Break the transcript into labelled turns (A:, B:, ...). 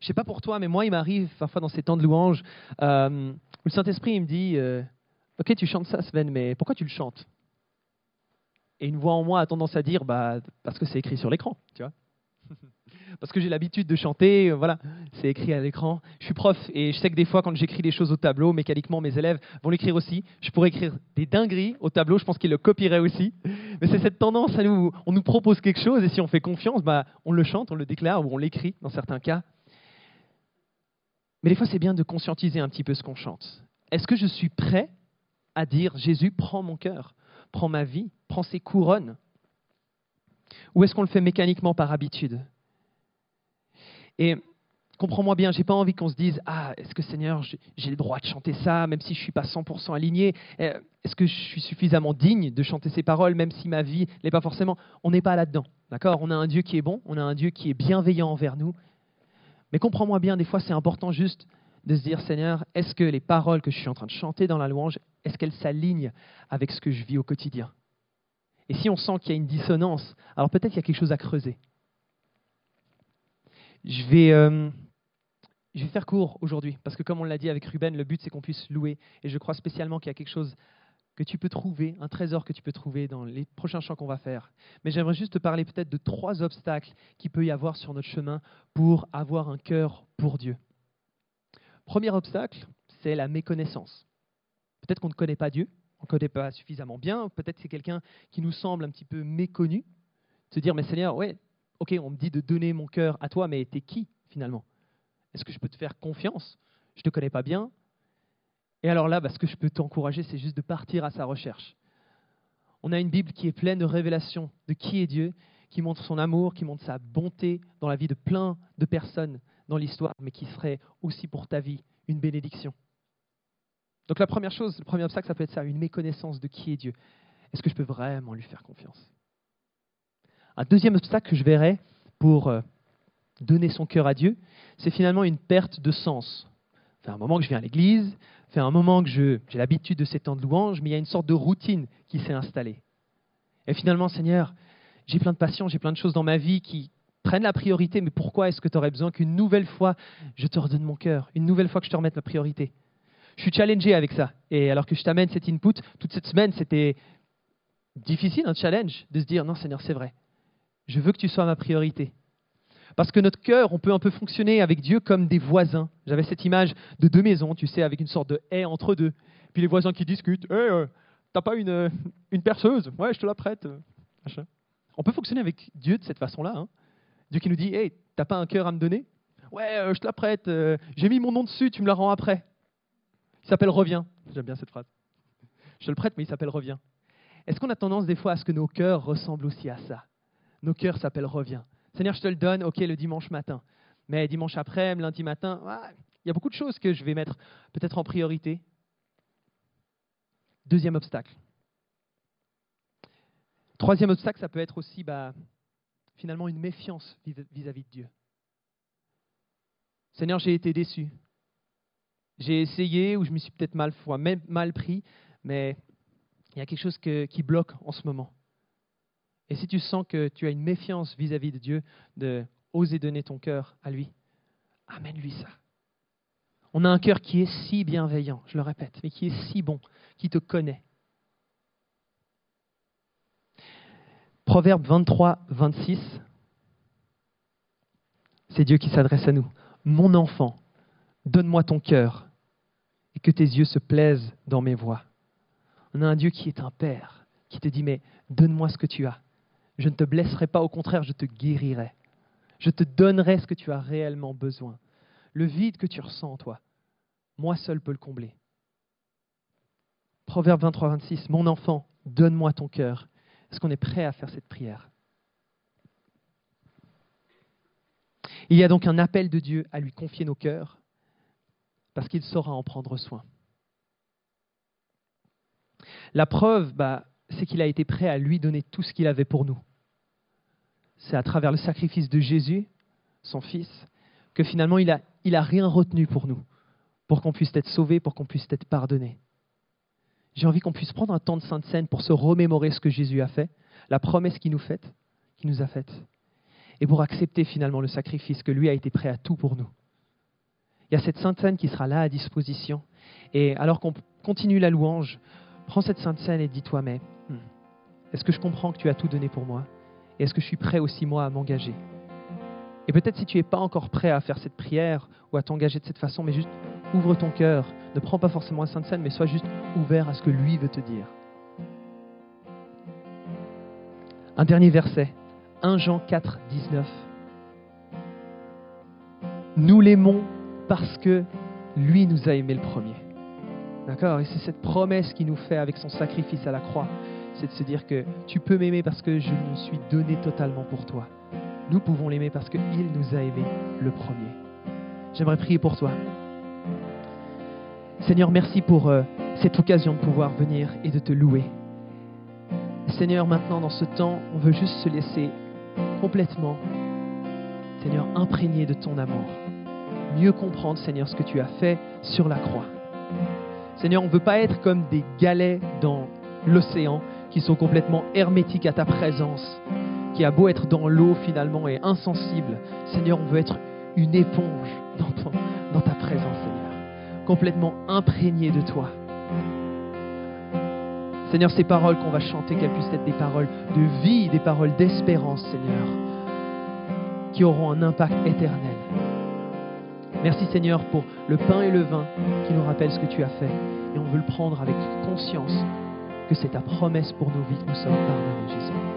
A: Je sais pas pour toi, mais moi, il m'arrive parfois dans ces temps de louange euh, où le Saint-Esprit me dit euh, Ok, tu chantes ça, Sven, mais pourquoi tu le chantes? Et une voix en moi a tendance à dire bah, Parce que c'est écrit sur l'écran, tu vois. Parce que j'ai l'habitude de chanter, euh, voilà, c'est écrit à l'écran. Je suis prof et je sais que des fois, quand j'écris des choses au tableau, mécaniquement, mes élèves vont l'écrire aussi. Je pourrais écrire des dingueries au tableau, je pense qu'ils le copieraient aussi. Mais c'est cette tendance à nous, on nous propose quelque chose et si on fait confiance, bah, on le chante, on le déclare ou on l'écrit dans certains cas. Mais des fois, c'est bien de conscientiser un petit peu ce qu'on chante. Est-ce que je suis prêt à dire Jésus, prends mon cœur, prends ma vie, prends ses couronnes? Ou est-ce qu'on le fait mécaniquement par habitude? Et comprends-moi bien, j'ai pas envie qu'on se dise Ah, est-ce que Seigneur, j'ai le droit de chanter ça, même si je suis pas 100% aligné euh, Est-ce que je suis suffisamment digne de chanter ces paroles, même si ma vie n'est pas forcément? On n'est pas là-dedans. D'accord? On a un Dieu qui est bon, on a un Dieu qui est bienveillant envers nous, mais comprends-moi bien, des fois c'est important juste de se dire, Seigneur, est-ce que les paroles que je suis en train de chanter dans la louange, est-ce qu'elles s'alignent avec ce que je vis au quotidien? Et si on sent qu'il y a une dissonance, alors peut-être qu'il y a quelque chose à creuser. Je vais, euh, je vais faire court aujourd'hui, parce que comme on l'a dit avec Ruben, le but c'est qu'on puisse louer, et je crois spécialement qu'il y a quelque chose que tu peux trouver, un trésor que tu peux trouver dans les prochains chants qu'on va faire. Mais j'aimerais juste te parler peut-être de trois obstacles qu'il peut y avoir sur notre chemin pour avoir un cœur pour Dieu. Premier obstacle, c'est la méconnaissance. Peut-être qu'on ne connaît pas Dieu, on ne connaît pas suffisamment bien, peut-être c'est quelqu'un qui nous semble un petit peu méconnu. Se dire, mais Seigneur, ouais, ok, on me dit de donner mon cœur à toi, mais t'es qui finalement? Est-ce que je peux te faire confiance? Je ne te connais pas bien, et alors là, bah, ce que je peux t'encourager, c'est juste de partir à sa recherche. On a une Bible qui est pleine de révélations de qui est Dieu, qui montre son amour, qui montre sa bonté dans la vie de plein de personnes dans l'histoire, mais qui serait aussi pour ta vie une bénédiction. Donc la première chose, le premier obstacle, ça peut être ça, une méconnaissance de qui est Dieu. Est-ce que je peux vraiment lui faire confiance? Un deuxième obstacle que je verrais pour euh, donner son cœur à Dieu, c'est finalement une perte de sens. C'est un moment que je viens à l'église, fait un moment que j'ai l'habitude de ces temps de louange, mais il y a une sorte de routine qui s'est installée. Et finalement, Seigneur, j'ai plein de passions, j'ai plein de choses dans ma vie qui prennent la priorité, mais pourquoi est-ce que tu aurais besoin qu'une nouvelle fois je te redonne mon cœur, une nouvelle fois que je te remette la priorité? Je suis challengé avec ça. Et alors que je t'amène cet input, toute cette semaine, c'était difficile, un challenge, de se dire, non Seigneur, c'est vrai, je veux que tu sois ma priorité. Parce que notre cœur, on peut un peu fonctionner avec Dieu comme des voisins. J'avais cette image de deux maisons, tu sais, avec une sorte de haie entre deux. Puis les voisins qui discutent. Hé, euh, t'as pas une, euh, une perceuse? Ouais, je te la prête. Euh, on peut fonctionner avec Dieu de cette façon-là. Hein. Dieu qui nous dit Hé, t'as pas un cœur à me donner? Ouais, je te la prête. J'ai mis mon nom dessus, tu me la rends après. Il s'appelle Reviens. J'aime bien cette phrase. Je le prête, mais il s'appelle Reviens. Est-ce qu'on a tendance des fois à ce que nos cœurs ressemblent aussi à ça? Nos cœurs s'appellent Reviens. Seigneur, je te le donne, ok, le dimanche matin. Mais dimanche après, lundi matin, il y a beaucoup de choses que je vais mettre peut-être en priorité. Deuxième obstacle. Troisième obstacle, ça peut être aussi bah, finalement une méfiance vis-à-vis de Dieu. Seigneur, j'ai été déçu. J'ai essayé ou je me suis peut-être mal, mal pris, mais il y a quelque chose qui bloque en ce moment. Et si tu sens que tu as une méfiance vis-à-vis de Dieu, de oser donner ton cœur à lui, amène-lui ça. On a un cœur qui est si bienveillant, je le répète, mais qui est si bon, qui te connaît. Proverbe 23, 26, c'est Dieu qui s'adresse à nous. Mon enfant, donne-moi ton cœur et que tes yeux se plaisent dans mes voies. On a un Dieu qui est un Père, qui te dit, mais donne-moi ce que tu as. Je ne te blesserai pas, au contraire, je te guérirai. Je te donnerai ce que tu as réellement besoin. Le vide que tu ressens en toi, moi seul peux le combler. Proverbe 23, 26, Mon enfant, donne-moi ton cœur. Est-ce qu'on est prêt à faire cette prière? Il y a donc un appel de Dieu à lui confier nos cœurs, parce qu'il saura en prendre soin. La preuve, bah, c'est qu'il a été prêt à lui donner tout ce qu'il avait pour nous c'est à travers le sacrifice de Jésus, son Fils, que finalement il n'a a rien retenu pour nous, pour qu'on puisse être sauvé, pour qu'on puisse être pardonné. J'ai envie qu'on puisse prendre un temps de Sainte Seine pour se remémorer ce que Jésus a fait, la promesse qu'il nous, fait, qui nous a faite. et pour accepter finalement le sacrifice que lui a été prêt à tout pour nous. Il y a cette sainte scène qui sera là à disposition. Et alors qu'on continue la louange, prends cette sainte scène et dis-toi, mais hmm, est-ce que je comprends que tu as tout donné pour moi? Et est-ce que je suis prêt aussi, moi, à m'engager? Et peut-être si tu n'es pas encore prêt à faire cette prière ou à t'engager de cette façon, mais juste ouvre ton cœur. Ne prends pas forcément la sainte scène, mais sois juste ouvert à ce que lui veut te dire. Un dernier verset, 1 Jean 4, 19. Nous l'aimons parce que lui nous a aimés le premier. D'accord? Et c'est cette promesse qu'il nous fait avec son sacrifice à la croix. C'est de se dire que tu peux m'aimer parce que je me suis donné totalement pour toi. Nous pouvons l'aimer parce qu'il nous a aimés le premier. J'aimerais prier pour toi. Seigneur, merci pour euh, cette occasion de pouvoir venir et de te louer. Seigneur, maintenant dans ce temps, on veut juste se laisser complètement, Seigneur, imprégné de ton amour. Mieux comprendre, Seigneur, ce que tu as fait sur la croix. Seigneur, on ne veut pas être comme des galets dans l'océan qui sont complètement hermétiques à ta présence, qui a beau être dans l'eau finalement et insensible. Seigneur, on veut être une éponge dans, ta présence, Seigneur, complètement imprégné de toi. Seigneur, ces paroles qu'on va chanter, qu'elles puissent être des paroles de vie, des paroles d'espérance, Seigneur, qui auront un impact éternel. Merci Seigneur pour le pain et le vin qui nous rappellent ce que tu as fait. Et on veut le prendre avec conscience que c'est ta promesse pour nos vies nous sommes pardonnés, Jésus.